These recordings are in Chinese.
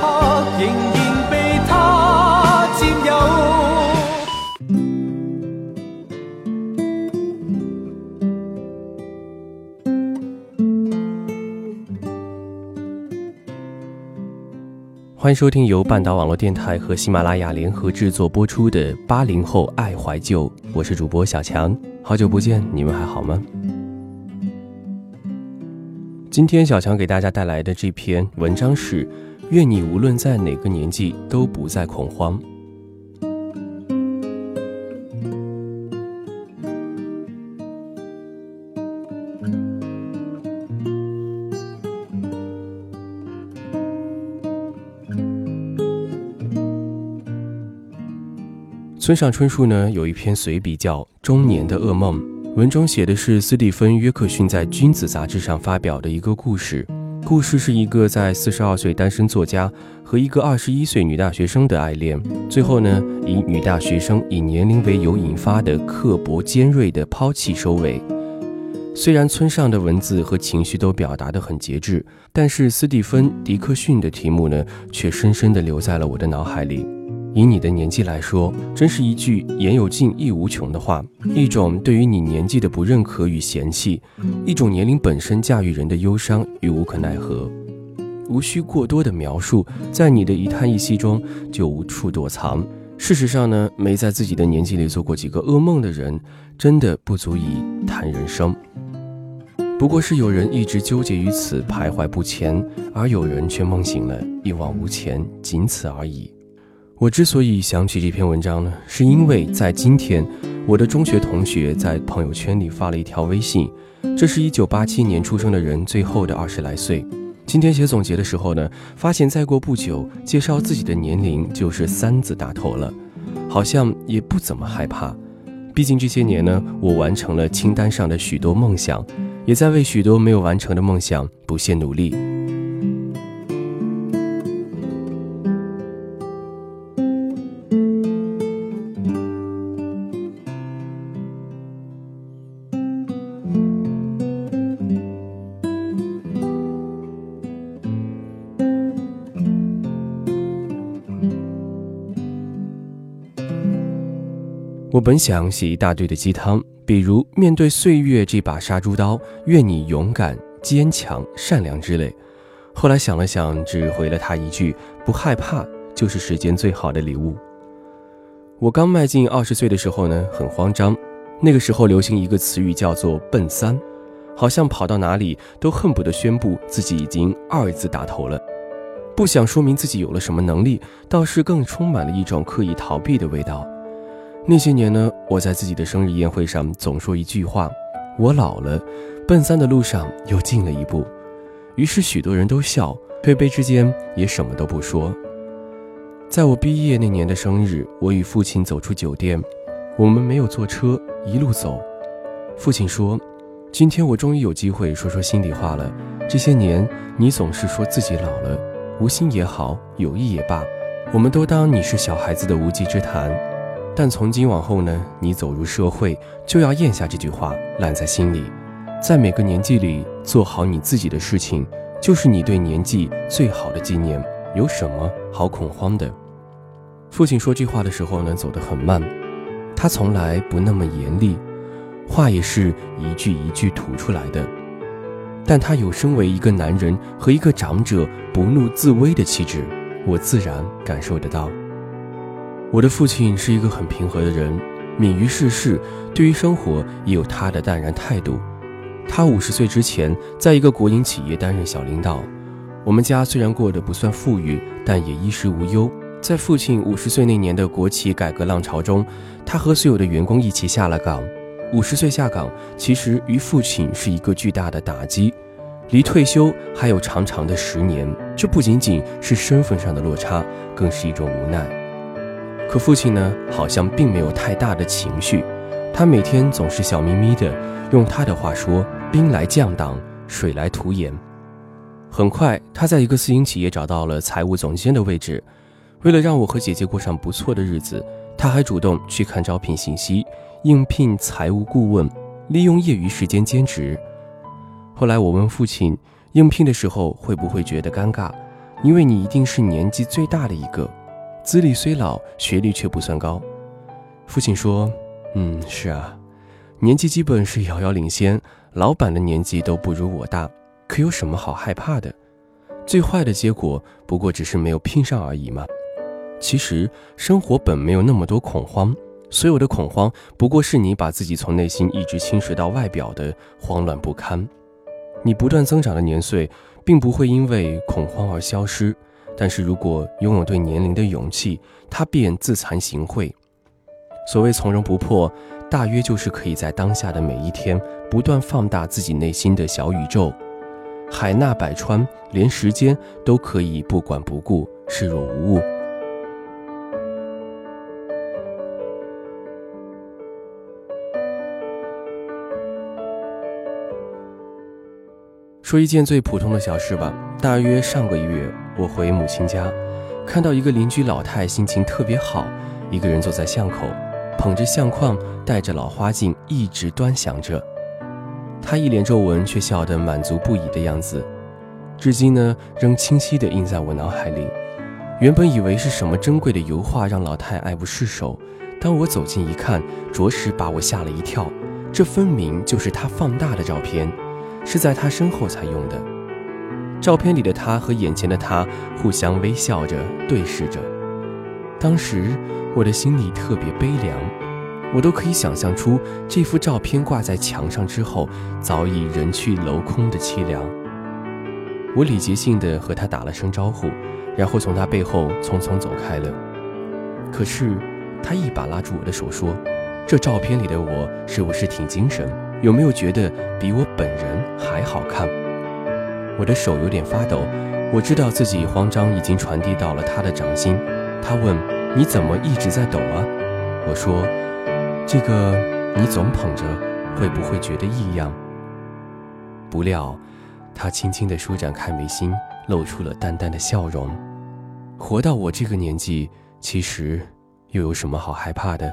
刻仍然被他占有。欢迎收听由半岛网络电台和喜马拉雅联合制作播出的《八零后爱怀旧》，我是主播小强，好久不见，你们还好吗？今天小强给大家带来的这篇文章是：愿你无论在哪个年纪都不再恐慌。村上春树呢有一篇随笔叫《中年的噩梦》，文中写的是斯蒂芬·约克逊在《君子》杂志上发表的一个故事。故事是一个在四十二岁单身作家和一个二十一岁女大学生的爱恋，最后呢以女大学生以年龄为由引发的刻薄尖锐的抛弃收尾。虽然村上的文字和情绪都表达的很节制，但是斯蒂芬·迪克逊的题目呢却深深地留在了我的脑海里。以你的年纪来说，真是一句言有尽意无穷的话，一种对于你年纪的不认可与嫌弃，一种年龄本身驾驭人的忧伤与无可奈何，无需过多的描述，在你的一叹一息中就无处躲藏。事实上呢，没在自己的年纪里做过几个噩梦的人，真的不足以谈人生。不过是有人一直纠结于此，徘徊不前，而有人却梦醒了，一往无前，仅此而已。我之所以想起这篇文章呢，是因为在今天，我的中学同学在朋友圈里发了一条微信，这是一九八七年出生的人最后的二十来岁。今天写总结的时候呢，发现再过不久，介绍自己的年龄就是三字打头了，好像也不怎么害怕。毕竟这些年呢，我完成了清单上的许多梦想，也在为许多没有完成的梦想不懈努力。我本想写一大堆的鸡汤，比如面对岁月这把杀猪刀，愿你勇敢、坚强、善良之类。后来想了想，只回了他一句：不害怕就是时间最好的礼物。我刚迈进二十岁的时候呢，很慌张。那个时候流行一个词语叫做“奔三”，好像跑到哪里都恨不得宣布自己已经二字打头了。不想说明自己有了什么能力，倒是更充满了一种刻意逃避的味道。那些年呢，我在自己的生日宴会上总说一句话：“我老了，奔三的路上又近了一步。”于是许多人都笑，推杯之间也什么都不说。在我毕业那年的生日，我与父亲走出酒店，我们没有坐车，一路走。父亲说：“今天我终于有机会说说心里话了。这些年，你总是说自己老了，无心也好，有意也罢，我们都当你是小孩子的无稽之谈。”但从今往后呢，你走入社会，就要咽下这句话，烂在心里。在每个年纪里，做好你自己的事情，就是你对年纪最好的纪念。有什么好恐慌的？父亲说这话的时候呢，走得很慢，他从来不那么严厉，话也是一句一句吐出来的。但他有身为一个男人和一个长者不怒自威的气质，我自然感受得到。我的父亲是一个很平和的人，敏于世事，对于生活也有他的淡然态度。他五十岁之前，在一个国营企业担任小领导。我们家虽然过得不算富裕，但也衣食无忧。在父亲五十岁那年的国企改革浪潮中，他和所有的员工一起下了岗。五十岁下岗，其实于父亲是一个巨大的打击。离退休还有长长的十年，这不仅仅是身份上的落差，更是一种无奈。可父亲呢，好像并没有太大的情绪，他每天总是笑眯眯的，用他的话说：“兵来将挡，水来土掩。”很快，他在一个私营企业找到了财务总监的位置。为了让我和姐姐过上不错的日子，他还主动去看招聘信息，应聘财务顾问，利用业余时间兼职。后来我问父亲，应聘的时候会不会觉得尴尬？因为你一定是年纪最大的一个，资历虽老，学历却不算高。父亲说：“嗯，是啊，年纪基本是遥遥领先，老板的年纪都不如我大，可有什么好害怕的？最坏的结果不过只是没有拼上而已嘛。”其实生活本没有那么多恐慌，所有的恐慌不过是你把自己从内心一直侵蚀到外表的慌乱不堪。你不断增长的年岁，并不会因为恐慌而消失，但是如果拥有对年龄的勇气，他便自惭形秽。所谓从容不迫，大约就是可以在当下的每一天，不断放大自己内心的小宇宙，海纳百川，连时间都可以不管不顾，视若无物。说一件最普通的小事吧。大约上个月，我回母亲家，看到一个邻居老太心情特别好，一个人坐在巷口，捧着相框，戴着老花镜，一直端详着。她一脸皱纹，却笑得满足不已的样子，至今呢，仍清晰地印在我脑海里。原本以为是什么珍贵的油画让老太爱不释手，当我走近一看，着实把我吓了一跳。这分明就是她放大的照片。是在他身后才用的。照片里的他和眼前的他互相微笑着对视着，当时我的心里特别悲凉，我都可以想象出这幅照片挂在墙上之后早已人去楼空的凄凉。我礼节性的和他打了声招呼，然后从他背后匆匆走开了。可是他一把拉住我的手说：“这照片里的我是不是挺精神？”有没有觉得比我本人还好看？我的手有点发抖，我知道自己慌张已经传递到了他的掌心。他问：“你怎么一直在抖啊？”我说：“这个你总捧着，会不会觉得异样？”不料，他轻轻地舒展开眉心，露出了淡淡的笑容。活到我这个年纪，其实又有什么好害怕的？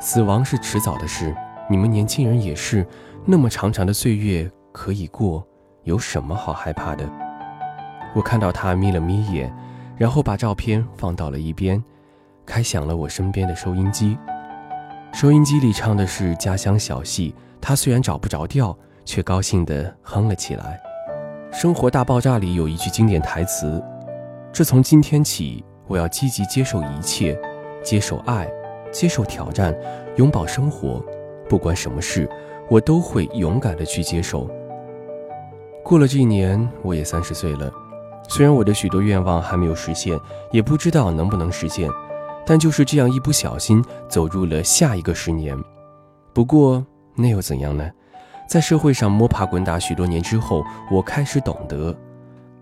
死亡是迟早的事。你们年轻人也是，那么长长的岁月可以过，有什么好害怕的？我看到他眯了眯眼，然后把照片放到了一边，开响了我身边的收音机。收音机里唱的是家乡小戏，他虽然找不着调，却高兴地哼了起来。《生活大爆炸》里有一句经典台词：“这从今天起，我要积极接受一切，接受爱，接受挑战，拥抱生活。”不管什么事，我都会勇敢的去接受。过了这一年，我也三十岁了。虽然我的许多愿望还没有实现，也不知道能不能实现，但就是这样一不小心走入了下一个十年。不过那又怎样呢？在社会上摸爬滚打许多年之后，我开始懂得，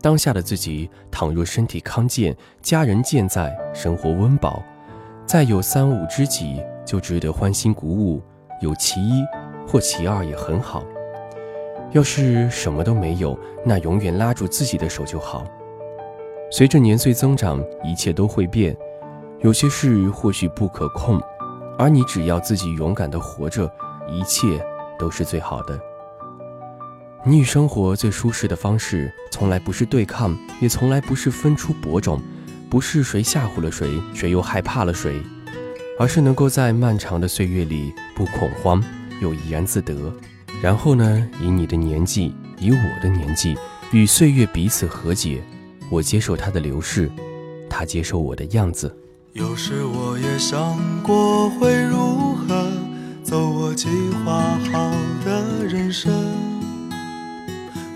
当下的自己倘若身体康健，家人健在，生活温饱，再有三五知己，就值得欢欣鼓舞。有其一或其二也很好，要是什么都没有，那永远拉住自己的手就好。随着年岁增长，一切都会变，有些事或许不可控，而你只要自己勇敢的活着，一切都是最好的。你与生活最舒适的方式，从来不是对抗，也从来不是分出伯仲，不是谁吓唬了谁，谁又害怕了谁。而是能够在漫长的岁月里不恐慌，又怡然自得。然后呢，以你的年纪，以我的年纪，与岁月彼此和解。我接受它的流逝，他接受我的样子。有时我也想过会如何走我计划好的人生，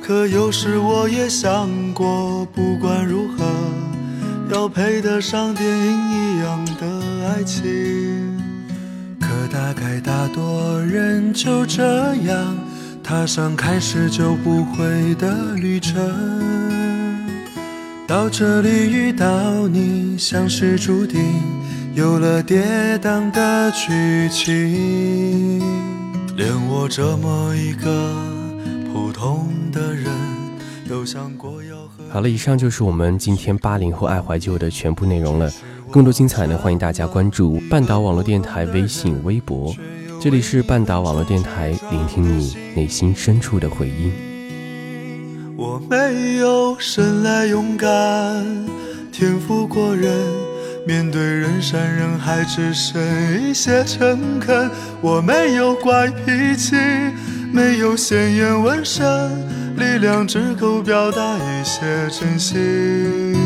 可有时我也想过，不管如何，要配得上电影一样的。爱情，大概大多人就这样踏上开始就不回的旅程。到这里遇到你，像是注定，有了跌宕的剧情。连我这么一个普通的人，都想过要和。好了，以上就是我们今天八零后爱怀旧的全部内容了。更多精彩呢，欢迎大家关注半岛网络电台微信、微博。这里是半岛网络电台，聆听你内心深处的回音。我没有生来勇敢，天赋过人，面对人山人海只剩一些诚恳。我没有怪脾气，没有鲜艳纹身，力量只够表达一些真心。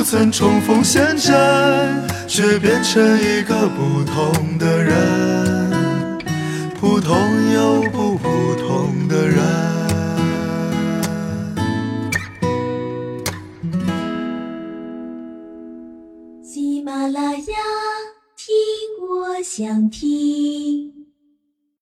不曾重逢现在却变成一个不同的人普通又不普通的人喜马拉雅听我想听。